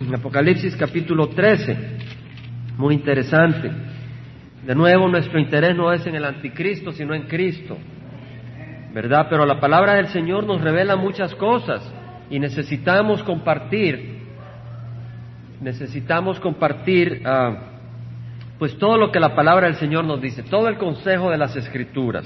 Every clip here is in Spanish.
En Apocalipsis capítulo 13, muy interesante. De nuevo, nuestro interés no es en el anticristo, sino en Cristo. ¿Verdad? Pero la palabra del Señor nos revela muchas cosas y necesitamos compartir, necesitamos compartir ah, pues todo lo que la palabra del Señor nos dice, todo el consejo de las Escrituras.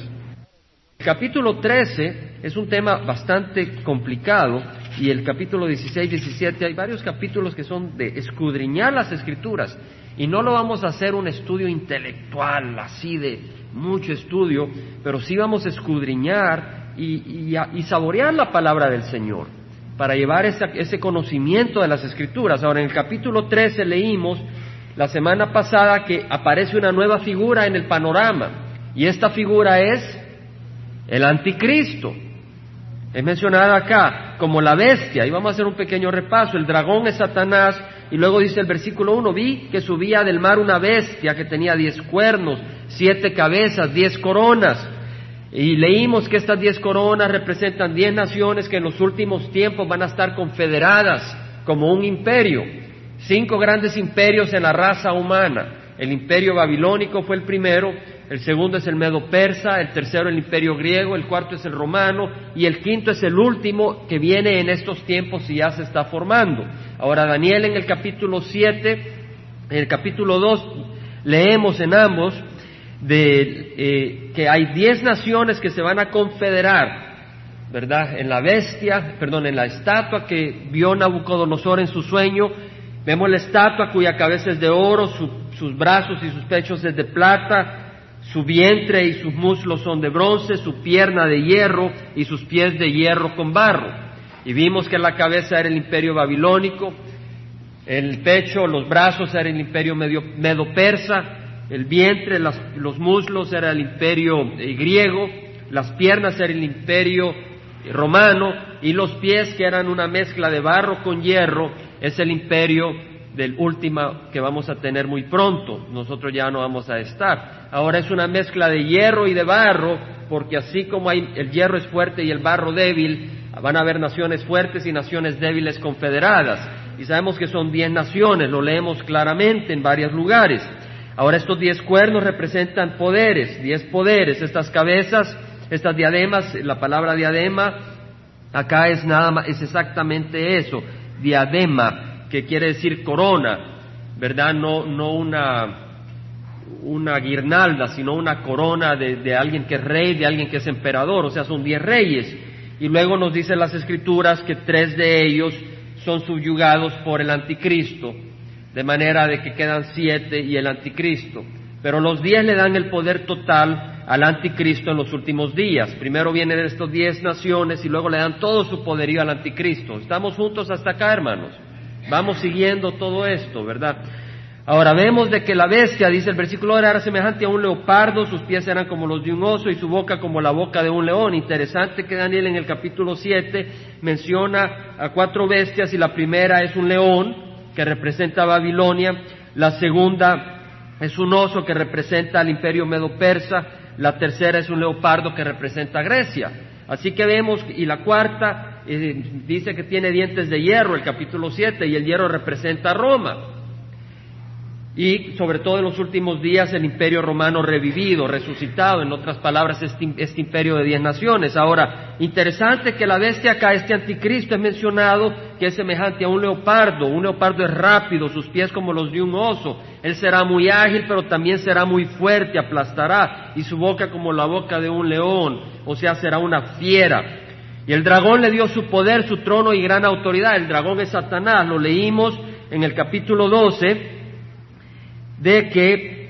El capítulo 13 es un tema bastante complicado y el capítulo 16, 17, hay varios capítulos que son de escudriñar las escrituras y no lo vamos a hacer un estudio intelectual así de mucho estudio, pero sí vamos a escudriñar y, saborear la palabra del Señor para llevar ese conocimiento de las escrituras. Ahora en el capítulo 13 leímos la semana pasada que aparece una nueva figura en el panorama y esta figura es el anticristo. Es mencionada acá como la bestia, y vamos a hacer un pequeño repaso. El dragón es Satanás, y luego dice el versículo 1, vi que subía del mar una bestia que tenía diez cuernos, siete cabezas, diez coronas. Y leímos que estas diez coronas representan diez naciones que en los últimos tiempos van a estar confederadas como un imperio. Cinco grandes imperios en la raza humana. El imperio babilónico fue el primero, el segundo es el medo persa, el tercero el imperio griego, el cuarto es el romano y el quinto es el último que viene en estos tiempos y ya se está formando. Ahora Daniel en el capítulo 7, en el capítulo 2 leemos en ambos de eh, que hay diez naciones que se van a confederar, ¿verdad? En la bestia, perdón, en la estatua que vio Nabucodonosor en su sueño, vemos la estatua cuya cabeza es de oro, sus brazos y sus pechos es de plata, su vientre y sus muslos son de bronce, su pierna de hierro y sus pies de hierro con barro. Y vimos que la cabeza era el imperio babilónico, el pecho, los brazos era el imperio medo-persa, el vientre, los muslos era el imperio eh, griego, las piernas era el imperio romano y los pies, que eran una mezcla de barro con hierro, es el imperio del último que vamos a tener muy pronto. Nosotros ya no vamos a estar. Ahora es una mezcla de hierro y de barro, porque así como hay, el hierro es fuerte y el barro débil, van a haber naciones fuertes y naciones débiles confederadas. Y sabemos que son diez naciones, lo leemos claramente en varios lugares. Ahora estos diez cuernos representan poderes, diez poderes. Estas cabezas, estas diademas, la palabra diadema acá es nada más, es exactamente eso, diadema que quiere decir corona, ¿verdad? No, no una, una guirnalda, sino una corona de, de, alguien que es rey, de alguien que es emperador, o sea, son diez reyes. Y luego nos dicen las escrituras que tres de ellos son subyugados por el anticristo, de manera de que quedan siete y el anticristo. Pero los diez le dan el poder total al anticristo en los últimos días. Primero vienen estos diez naciones y luego le dan todo su poderío al anticristo. ¿Estamos juntos hasta acá, hermanos? Vamos siguiendo todo esto, ¿verdad? Ahora vemos de que la bestia, dice el versículo, era semejante a un leopardo, sus pies eran como los de un oso y su boca como la boca de un león. Interesante que Daniel en el capítulo 7 menciona a cuatro bestias y la primera es un león que representa a Babilonia, la segunda es un oso que representa al imperio medo-persa, la tercera es un leopardo que representa a Grecia. Así que vemos, y la cuarta dice que tiene dientes de hierro, el capítulo 7, y el hierro representa a Roma. Y sobre todo en los últimos días el imperio romano revivido, resucitado, en otras palabras, este, este, imperio de diez naciones. Ahora, interesante que la bestia acá, este anticristo, es mencionado que es semejante a un leopardo. Un leopardo es rápido, sus pies como los de un oso. Él será muy ágil, pero también será muy fuerte, aplastará, y su boca como la boca de un león, o sea, será una fiera. Y el dragón le dio su poder, su trono y gran autoridad. El dragón es Satanás. Lo leímos en el capítulo 12 de que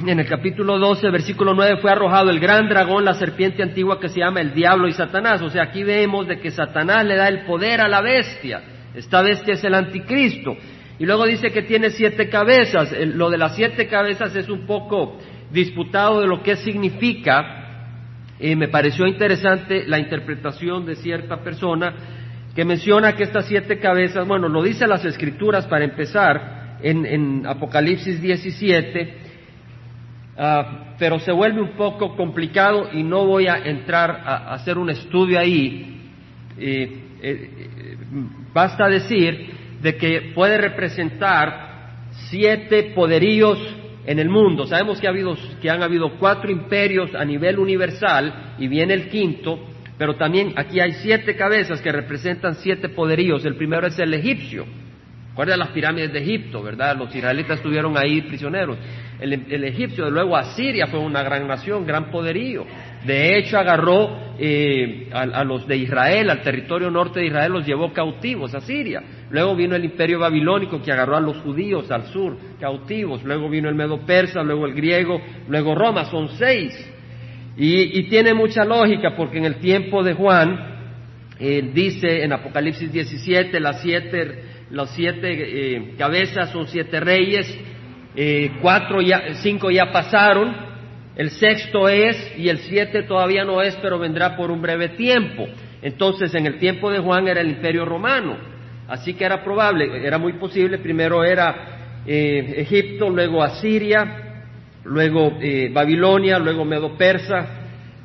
en el capítulo 12, versículo 9, fue arrojado el gran dragón, la serpiente antigua que se llama el diablo y Satanás. O sea, aquí vemos de que Satanás le da el poder a la bestia. Esta bestia es el anticristo. Y luego dice que tiene siete cabezas. lo de las siete cabezas es un poco disputado de lo que significa me pareció interesante la interpretación de cierta persona que menciona que estas siete cabezas, bueno, lo dice las escrituras para empezar en, Apocalipsis 17, ah, pero se vuelve un poco complicado y no voy a entrar a, hacer un estudio ahí. Eh, eh, basta decir de que puede representar siete poderíos en el mundo. Sabemos que, ha habido, que han habido cuatro imperios a nivel universal y viene el quinto, pero también aquí hay siete cabezas que representan siete poderíos. El primero es el egipcio. Recuerda las pirámides de Egipto, ¿verdad? Los israelitas estuvieron ahí prisioneros. El, el egipcio, luego Asiria fue una gran nación, gran poderío. De hecho, agarró eh, a, los de Israel, al territorio norte de Israel, los llevó cautivos a Siria. Luego vino el imperio babilónico que agarró a los judíos al sur cautivos. Luego vino el medo persa, luego el griego, luego Roma. Son seis. Y, tiene mucha lógica porque en el tiempo de Juan, dice en Apocalipsis 17, las siete, las siete eh, cabezas son siete reyes, eh, cuatro ya, cinco ya pasaron, el sexto es y el siete todavía no es, pero vendrá por un breve tiempo. Entonces, en el tiempo de Juan era el imperio romano. Así que era probable, era muy posible. Primero era eh, Egipto, luego Asiria, luego eh, Babilonia, luego Medo Persa,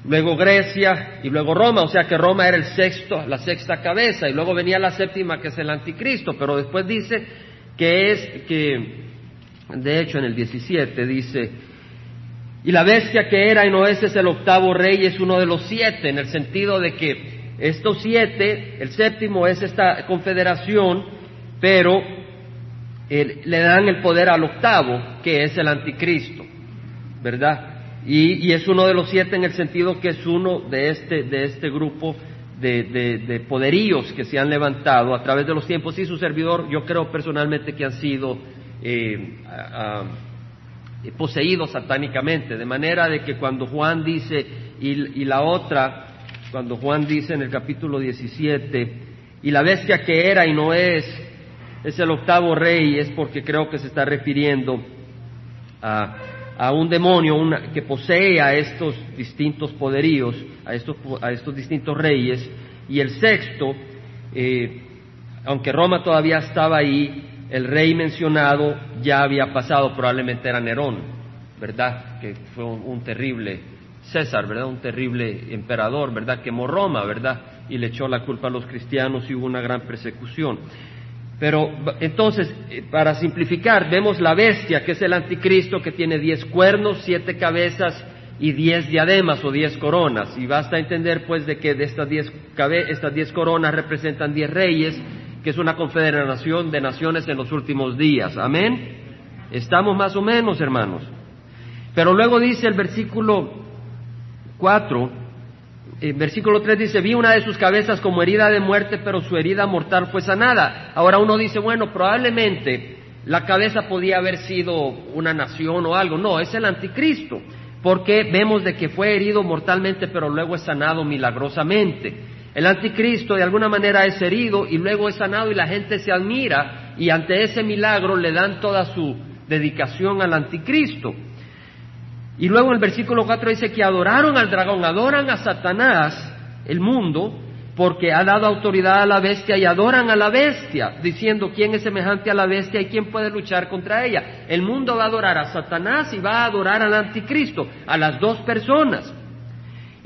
luego Grecia y luego Roma. O sea que Roma era el sexto, la sexta cabeza. Y luego venía la séptima, que es el anticristo. Pero después dice que es que, de hecho, en el 17 dice y la bestia que era y no es es el octavo rey, es uno de los siete, en el sentido de que estos siete, el séptimo es esta confederación, pero le dan el poder al octavo, que es el anticristo, ¿verdad? Y, es uno de los siete en el sentido que es uno de este, de este grupo de, de, poderíos que se han levantado a través de los tiempos y su servidor, yo creo personalmente que han sido eh, poseídos satánicamente, de manera de que cuando Juan dice, y, la otra, cuando Juan dice en el capítulo 17, y la bestia que era y no es, es el octavo rey, es porque creo que se está refiriendo a, a un demonio que posee a estos distintos poderíos, a estos, a estos distintos reyes, y el sexto, eh, aunque Roma todavía estaba ahí, el rey mencionado ya había pasado, probablemente era Nerón, ¿verdad? Que fue un, terrible César, ¿verdad? Un terrible emperador, ¿verdad? Quemó Roma, ¿verdad? Y le echó la culpa a los cristianos y hubo una gran persecución. Pero entonces, eh, para simplificar, vemos la bestia, que es el anticristo, que tiene diez cuernos, siete cabezas y diez diademas o diez coronas. Y basta entender, pues, de que de estas diez, estas diez coronas representan diez reyes que es una confederación de naciones en los últimos días. Amén. Estamos más o menos, hermanos. Pero luego dice el versículo 4, el versículo 3 dice, vi una de sus cabezas como herida de muerte, pero su herida mortal fue sanada. Ahora uno dice, bueno, probablemente la cabeza podía haber sido una nación o algo. No, es el anticristo, porque vemos de que fue herido mortalmente, pero luego es sanado milagrosamente. El anticristo de alguna manera es herido y luego es sanado y la gente se admira y ante ese milagro le dan toda su dedicación al anticristo. Y luego en el versículo 4 dice que adoraron al dragón, adoran a Satanás, el mundo, porque ha dado autoridad a la bestia y adoran a la bestia, diciendo quién es semejante a la bestia y quién puede luchar contra ella. El mundo va a adorar a Satanás y va a adorar al anticristo, a las dos personas.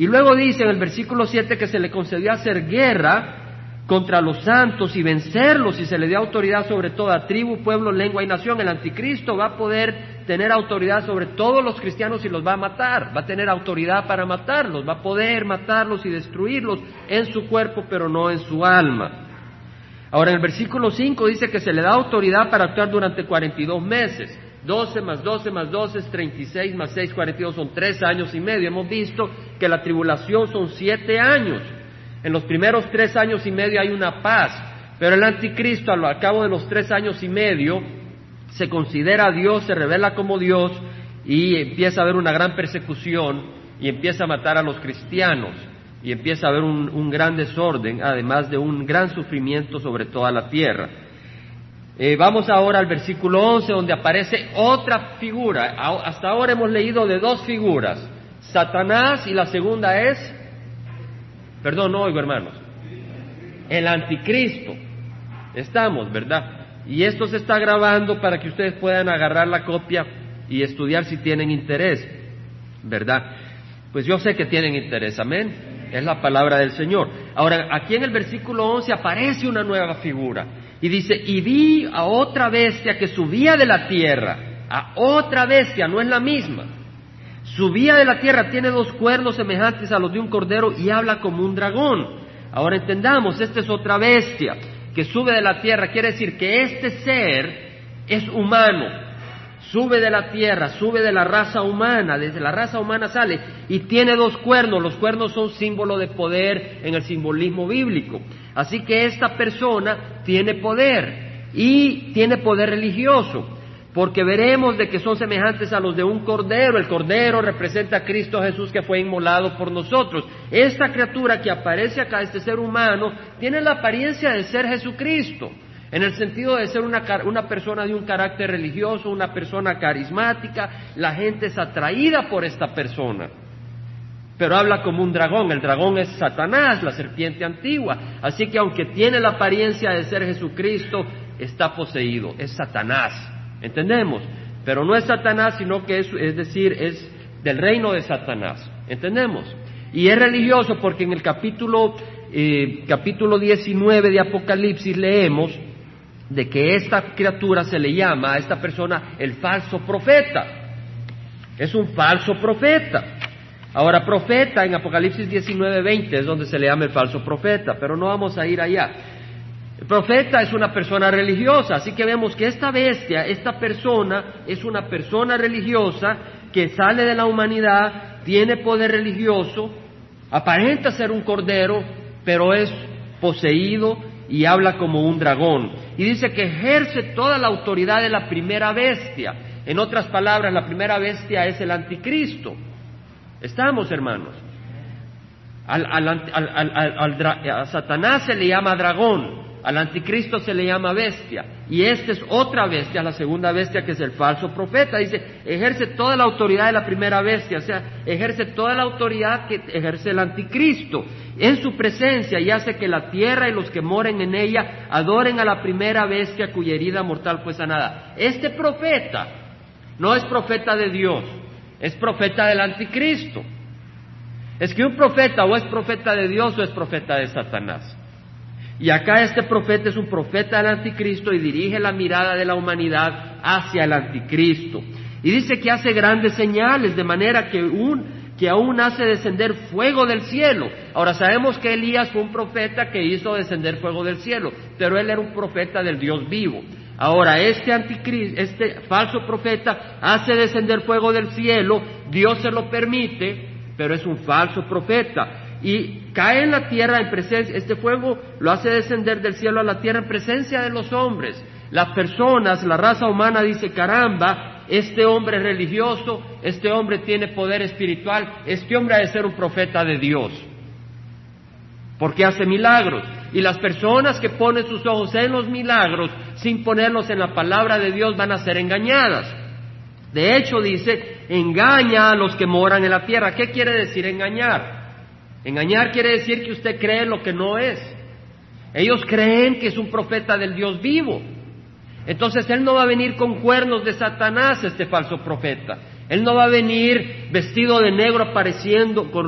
Y luego dice en el versículo 7 que se le concedió hacer guerra contra los santos y vencerlos y se le dio autoridad sobre toda tribu, pueblo, lengua y nación. El anticristo va a poder tener autoridad sobre todos los cristianos y los va a matar, va a tener autoridad para matarlos, va a poder matarlos y destruirlos en su cuerpo pero no en su alma. Ahora en el versículo 5 dice que se le da autoridad para actuar durante 42 meses. 12 más 12 más 12 es 36 más 6, 42 son tres años y medio. Hemos visto que la tribulación son siete años. En los primeros tres años y medio hay una paz, pero el anticristo al cabo de los tres años y medio se considera Dios, se revela como Dios y empieza a haber una gran persecución y empieza a matar a los cristianos y empieza a haber un gran desorden, además de un gran sufrimiento sobre toda la tierra. Eh, vamos ahora al versículo 11 donde aparece otra figura. Hasta ahora hemos leído de dos figuras, Satanás y la segunda es, perdón, no oigo hermanos, el anticristo. Estamos, ¿verdad? Y esto se está grabando para que ustedes puedan agarrar la copia y estudiar si tienen interés, ¿verdad? Pues yo sé que tienen interés, amén. Es la palabra del Señor. Ahora, aquí en el versículo 11 aparece una nueva figura. Y dice, y vi a otra bestia que subía de la tierra, a otra bestia, no es la misma. Subía de la tierra, tiene dos cuernos semejantes a los de un cordero y habla como un dragón. Ahora entendamos, esta es otra bestia que sube de la tierra, quiere decir que este ser es humano, sube de la tierra, sube de la raza humana, desde la raza humana sale y tiene dos cuernos. Los cuernos son símbolo de poder en el simbolismo bíblico. Así que esta persona tiene poder y tiene poder religioso, porque veremos de que son semejantes a los de un cordero. El cordero representa a Cristo Jesús que fue inmolado por nosotros. Esta criatura que aparece acá, este ser humano, tiene la apariencia de ser Jesucristo en el sentido de ser una, una, persona de un carácter religioso, una persona carismática, la gente es atraída por esta persona. Pero habla como un dragón, el dragón es Satanás, la serpiente antigua. Así que aunque tiene la apariencia de ser Jesucristo, está poseído, es Satanás. ¿Entendemos? Pero no es Satanás, sino que es, es decir, es del reino de Satanás. ¿Entendemos? Y es religioso porque en el capítulo, eh, capítulo 19 de Apocalipsis leemos de que esta criatura se le llama a esta persona el falso profeta. Es un falso profeta. Ahora, profeta en Apocalipsis 19:20 es donde se le llama el falso profeta, pero no vamos a ir allá. El profeta es una persona religiosa, así que vemos que esta bestia, esta persona, es una persona religiosa que sale de la humanidad, tiene poder religioso, aparenta ser un cordero, pero es poseído y habla como un dragón. Y dice que ejerce toda la autoridad de la primera bestia. En otras palabras, la primera bestia es el anticristo. Estamos, hermanos. Al, a Satanás se le llama dragón, al anticristo se le llama bestia. Y esta es otra bestia, la segunda bestia que es el falso profeta. Dice, ejerce toda la autoridad de la primera bestia, o sea, ejerce toda la autoridad que ejerce el anticristo en su presencia y hace que la tierra y los que moren en ella adoren a la primera bestia cuya herida mortal fue sanada. Este profeta no es profeta de Dios, es profeta del anticristo. Es que un profeta o es profeta de Dios o es profeta de Satanás. Y acá este profeta es un profeta del anticristo y dirige la mirada de la humanidad hacia el anticristo. Y dice que hace grandes señales, de manera que un que aún hace descender fuego del cielo. Ahora sabemos que Elías fue un profeta que hizo descender fuego del cielo, pero él era un profeta del Dios vivo. Ahora, este anticristo, este falso profeta hace descender fuego del cielo, Dios se lo permite, pero es un falso profeta. Y cae en la tierra en presencia, este fuego lo hace descender del cielo a la tierra en presencia de los hombres. Las personas, la raza humana dice, caramba, este hombre es religioso, este hombre tiene poder espiritual, este hombre ha de ser un profeta de Dios, porque hace milagros. Y las personas que ponen sus ojos en los milagros sin ponerlos en la palabra de Dios van a ser engañadas. De hecho, dice, engaña a los que moran en la tierra. ¿Qué quiere decir engañar? Engañar quiere decir que usted cree lo que no es. Ellos creen que es un profeta del Dios vivo. Entonces Él no va a venir con cuernos de Satanás, este falso profeta. Él no va a venir vestido de negro apareciendo con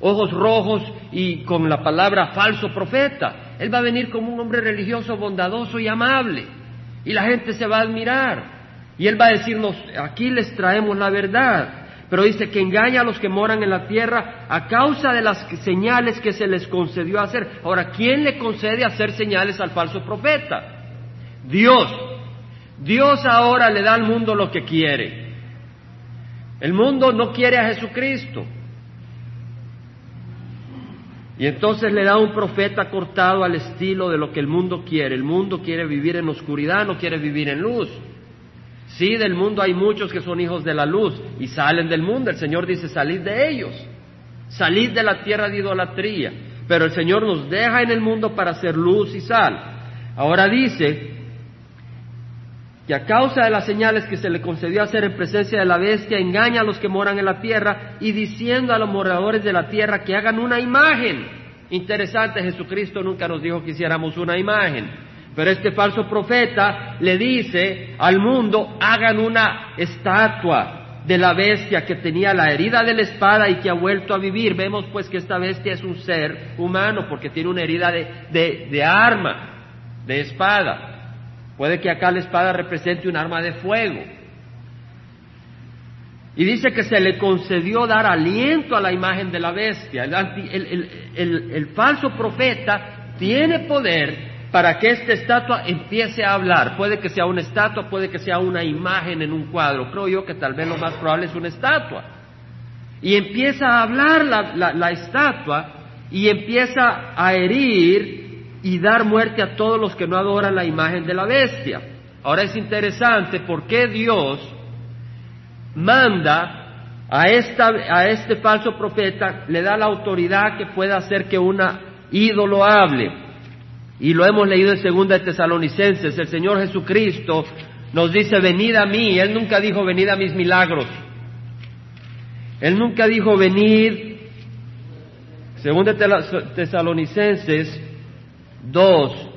ojos rojos y con la palabra falso profeta. Él va a venir como un hombre religioso, bondadoso y amable. Y la gente se va a admirar. Y Él va a decirnos, aquí les traemos la verdad. Pero dice que engaña a los que moran en la tierra a causa de las señales que se les concedió hacer. Ahora, ¿quién le concede hacer señales al falso profeta? Dios. Dios ahora le da al mundo lo que quiere. El mundo no quiere a Jesucristo. Y entonces le da un profeta cortado al estilo de lo que el mundo quiere. El mundo quiere vivir en oscuridad, no quiere vivir en luz. Sí, del mundo hay muchos que son hijos de la luz y salen del mundo. El Señor dice, salid de ellos, salid de la tierra de idolatría. Pero el Señor nos deja en el mundo para hacer luz y sal. Ahora dice, que a causa de las señales que se le concedió hacer en presencia de la bestia, engaña a los que moran en la tierra y diciendo a los moradores de la tierra que hagan una imagen. Interesante, Jesucristo nunca nos dijo que hiciéramos una imagen, pero este falso profeta le dice al mundo, hagan una estatua de la bestia que tenía la herida de la espada y que ha vuelto a vivir. Vemos pues que esta bestia es un ser humano porque tiene una herida de, de, de arma de espada. Puede que acá la espada represente un arma de fuego. Y dice que se le concedió dar aliento a la imagen de la bestia. El, falso profeta tiene poder para que esta estatua empiece a hablar. Puede que sea una estatua, puede que sea una imagen en un cuadro. Creo yo que tal vez lo más probable es una estatua. Y empieza a hablar la estatua y empieza a herir y dar muerte a todos los que no adoran la imagen de la bestia. Ahora es interesante por qué Dios manda a, esta, a este falso profeta, le da la autoridad que pueda hacer que una ídolo hable. Y lo hemos leído en segunda Tesalonicenses, el Señor Jesucristo nos dice, venid a mí, Él nunca dijo, venid a mis milagros. Él nunca dijo, venid, segunda de Tesalonicenses 2,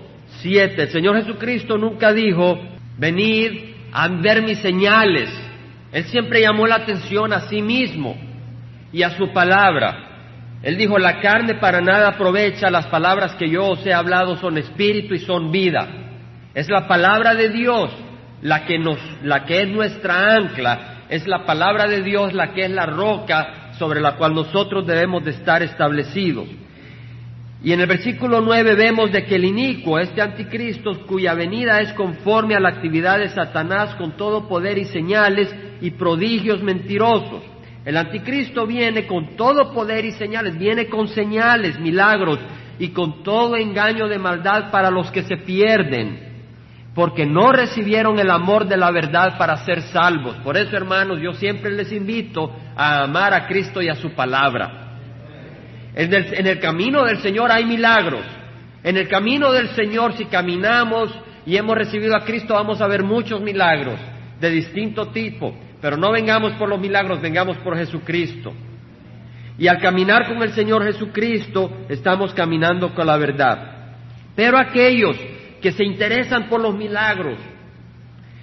7, el Señor Jesucristo nunca dijo, venid a ver mis señales, él siempre llamó la atención a sí mismo y a su palabra. Él dijo, la carne para nada aprovecha, las palabras que yo os he hablado son espíritu y son vida. Es la palabra de Dios la que, nos, la que es nuestra ancla, es la palabra de Dios la que es la roca sobre la cual nosotros debemos de estar establecidos. Y en el versículo 9 vemos de que el inicuo, este anticristo, cuya venida es conforme a la actividad de Satanás con todo poder y señales y prodigios mentirosos. El anticristo viene con todo poder y señales, viene con señales, milagros y con todo engaño de maldad para los que se pierden, porque no recibieron el amor de la verdad para ser salvos. Por eso, hermanos, yo siempre les invito a amar a Cristo y a su palabra. En el, camino del Señor hay milagros. En el camino del Señor, si caminamos y hemos recibido a Cristo, vamos a ver muchos milagros de distinto tipo. Pero no vengamos por los milagros, vengamos por Jesucristo. Y al caminar con el Señor Jesucristo, estamos caminando con la verdad. Pero aquellos que se interesan por los milagros,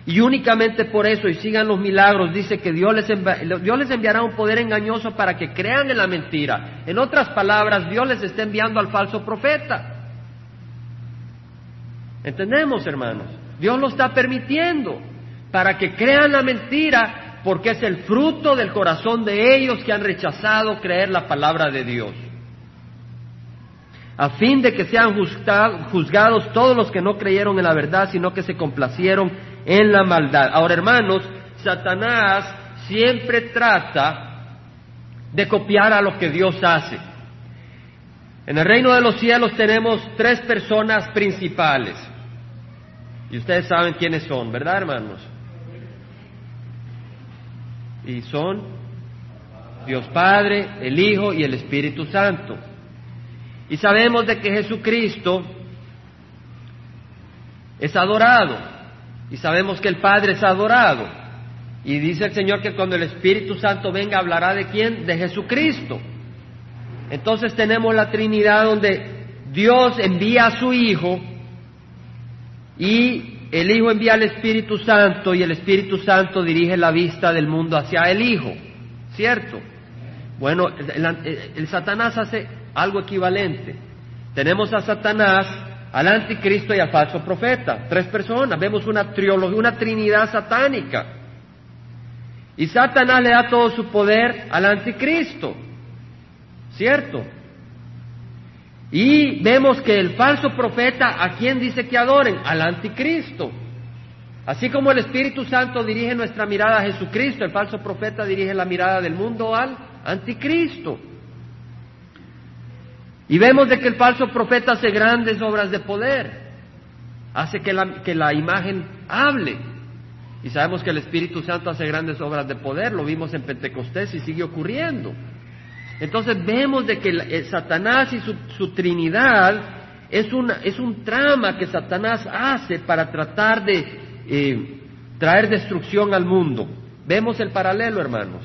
y únicamente por eso y sigan los milagros, dice que Dios les, les enviará un poder engañoso para que crean en la mentira. En otras palabras, Dios les está enviando al falso profeta. ¿Entendemos, hermanos? Dios lo está permitiendo para que crean la mentira porque es el fruto del corazón de ellos que han rechazado creer la palabra de Dios. A fin de que sean juzgados todos los que no creyeron en la verdad, sino que se complacieron en la maldad. Ahora, hermanos, Satanás siempre trata de copiar a lo que Dios hace. En el reino de los cielos tenemos tres personas principales. Y ustedes saben quiénes son, ¿verdad, hermanos? Y son Dios Padre, el Hijo y el Espíritu Santo. Y sabemos de que Jesucristo es adorado. Y sabemos que el Padre es adorado. Y dice el Señor que cuando el Espíritu Santo venga hablará de quién? De Jesucristo. Entonces tenemos la Trinidad donde Dios envía a su Hijo y el Hijo envía al Espíritu Santo y el Espíritu Santo dirige la vista del mundo hacia el Hijo. ¿Cierto? Bueno, el, el Satanás hace algo equivalente. Tenemos a Satanás al anticristo y al falso profeta. Tres personas. Vemos una trilogía, una trinidad satánica. Y Satanás le da todo su poder al anticristo. ¿Cierto? Y vemos que el falso profeta, ¿a quién dice que adoren? Al anticristo. Así como el Espíritu Santo dirige nuestra mirada a Jesucristo, el falso profeta dirige la mirada del mundo al anticristo. Y vemos de que el falso profeta hace grandes obras de poder, hace que la, que la imagen hable. Y sabemos que el Espíritu Santo hace grandes obras de poder, lo vimos en Pentecostés y sigue ocurriendo. Entonces vemos de que eh, Satanás y su, Trinidad es, una, es un trama que Satanás hace para tratar de eh, traer destrucción al mundo. Vemos el paralelo, hermanos.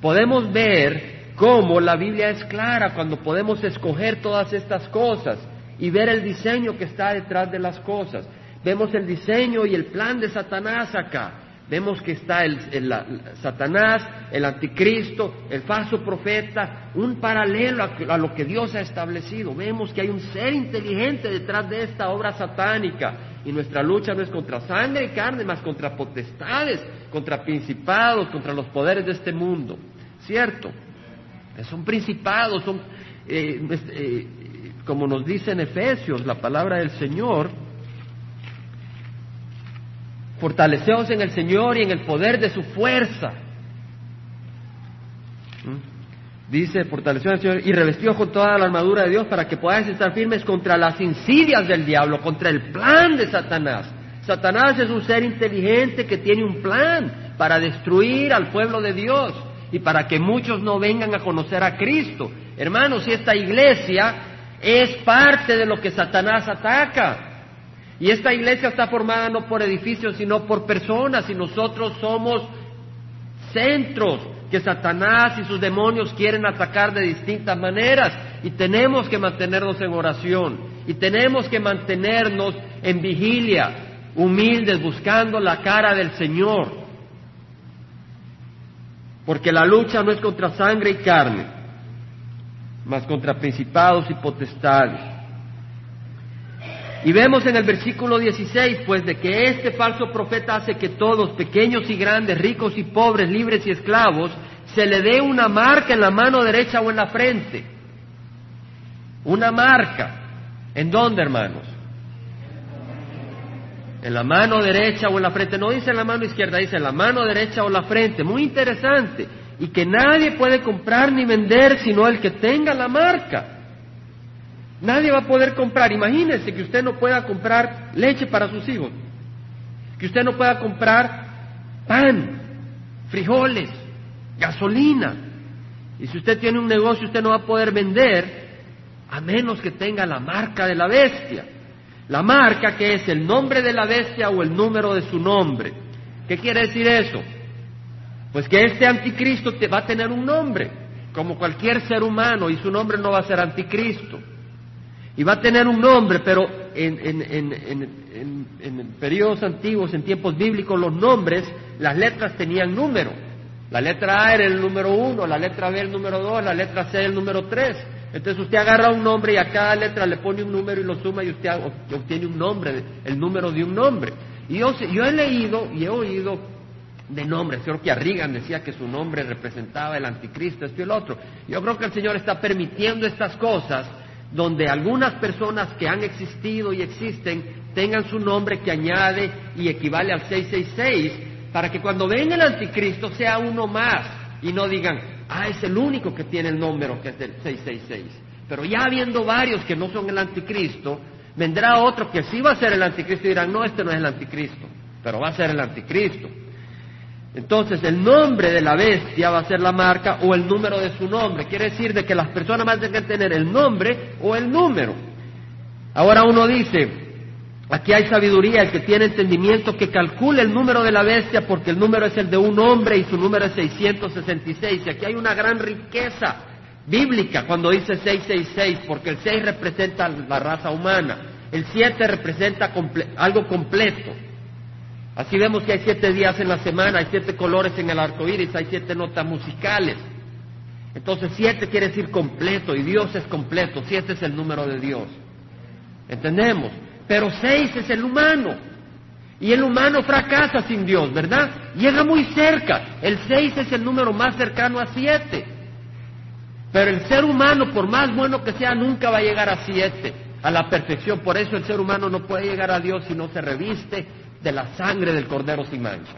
Podemos ver cómo la Biblia es clara cuando podemos escoger todas estas cosas y ver el diseño que está detrás de las cosas. Vemos el diseño y el plan de Satanás acá. vemos que está el, Satanás, el anticristo, el falso profeta, un paralelo a, lo que Dios ha establecido. Vemos que hay un ser inteligente detrás de esta obra satánica. Y nuestra lucha no es contra sangre y carne, más contra potestades, contra principados, contra los poderes de este mundo. ¿Cierto? Son principados, son, eh, eh, como nos dice en Efesios, la palabra del Señor, Fortaleceos en el Señor y en el poder de su fuerza. ¿Mm? Dice, fortaleceos en el Señor y revestidos con toda la armadura de Dios para que podáis estar firmes contra las insidias del diablo, contra el plan de Satanás. Satanás es un ser inteligente que tiene un plan para destruir al pueblo de Dios y para que muchos no vengan a conocer a Cristo. Hermanos, si esta iglesia es parte de lo que Satanás ataca, y esta iglesia está formada no por edificios, sino por personas, y nosotros somos centros que Satanás y sus demonios quieren atacar de distintas maneras, y tenemos que mantenernos en oración, y tenemos que mantenernos en vigilia, humildes, buscando la cara del Señor, porque la lucha no es contra sangre y carne, mas contra principados y potestades. Y vemos en el versículo 16, pues, de que este falso profeta hace que todos, pequeños y grandes, ricos y pobres, libres y esclavos, se le dé una marca en la mano derecha o en la frente. Una marca. ¿En dónde, hermanos? En la mano derecha o en la frente. No dice en la mano izquierda, dice en la mano derecha o la frente. Muy interesante. Y que nadie puede comprar ni vender sino el que tenga la marca. Nadie va a poder comprar. Imagínense que usted no pueda comprar leche para sus hijos, que usted no pueda comprar pan, frijoles, gasolina. Y si usted tiene un negocio, usted no va a poder vender a menos que tenga la marca de la bestia. La marca que es el nombre de la bestia o el número de su nombre. ¿Qué quiere decir eso? Pues que este anticristo va a tener un nombre, como cualquier ser humano, y su nombre no va a ser anticristo. Y va a tener un nombre, pero en, en, periodos antiguos, en tiempos bíblicos, los nombres, las letras tenían número. La letra A era el número uno, la letra B el número dos, la letra C el número tres. Entonces usted agarra un nombre y a cada letra le pone un número y lo suma y usted obtiene un nombre, el número de un nombre. Y yo, he leído y he oído de nombres. Creo que Arrigan decía que su nombre representaba el anticristo, esto y el otro. Yo creo que el Señor está permitiendo estas cosas donde algunas personas que han existido y existen tengan su nombre que añade y equivale al 666, para que cuando venga el anticristo sea uno más y no digan, ah, es el único que tiene el número que es del 666. Pero ya habiendo varios que no son el anticristo, vendrá otro que sí va a ser el anticristo y dirán, no, este no es el anticristo, pero va a ser el anticristo. Entonces el nombre de la bestia va a ser la marca o el número de su nombre. Quiere decir de que las personas van a tener el nombre o el número. Ahora uno dice, aquí hay sabiduría, el que tiene entendimiento que calcule el número de la bestia porque el número es el de un hombre y su número es 666. Y aquí hay una gran riqueza bíblica cuando dice 666 porque el 6 representa la raza humana, el 7 representa algo completo. Así vemos que hay siete días en la semana, hay siete colores en el arco iris, hay siete notas musicales. Entonces, siete quiere decir completo, y Dios es completo, siete es el número de Dios. ¿Entendemos? Pero seis es el humano. Y el humano fracasa sin Dios, ¿verdad? Llega muy cerca. El seis es el número más cercano a siete. Pero el ser humano, por más bueno que sea, nunca va a llegar a siete, a la perfección. Por eso el ser humano no puede llegar a Dios si no se reviste de la sangre del Cordero sin mancha.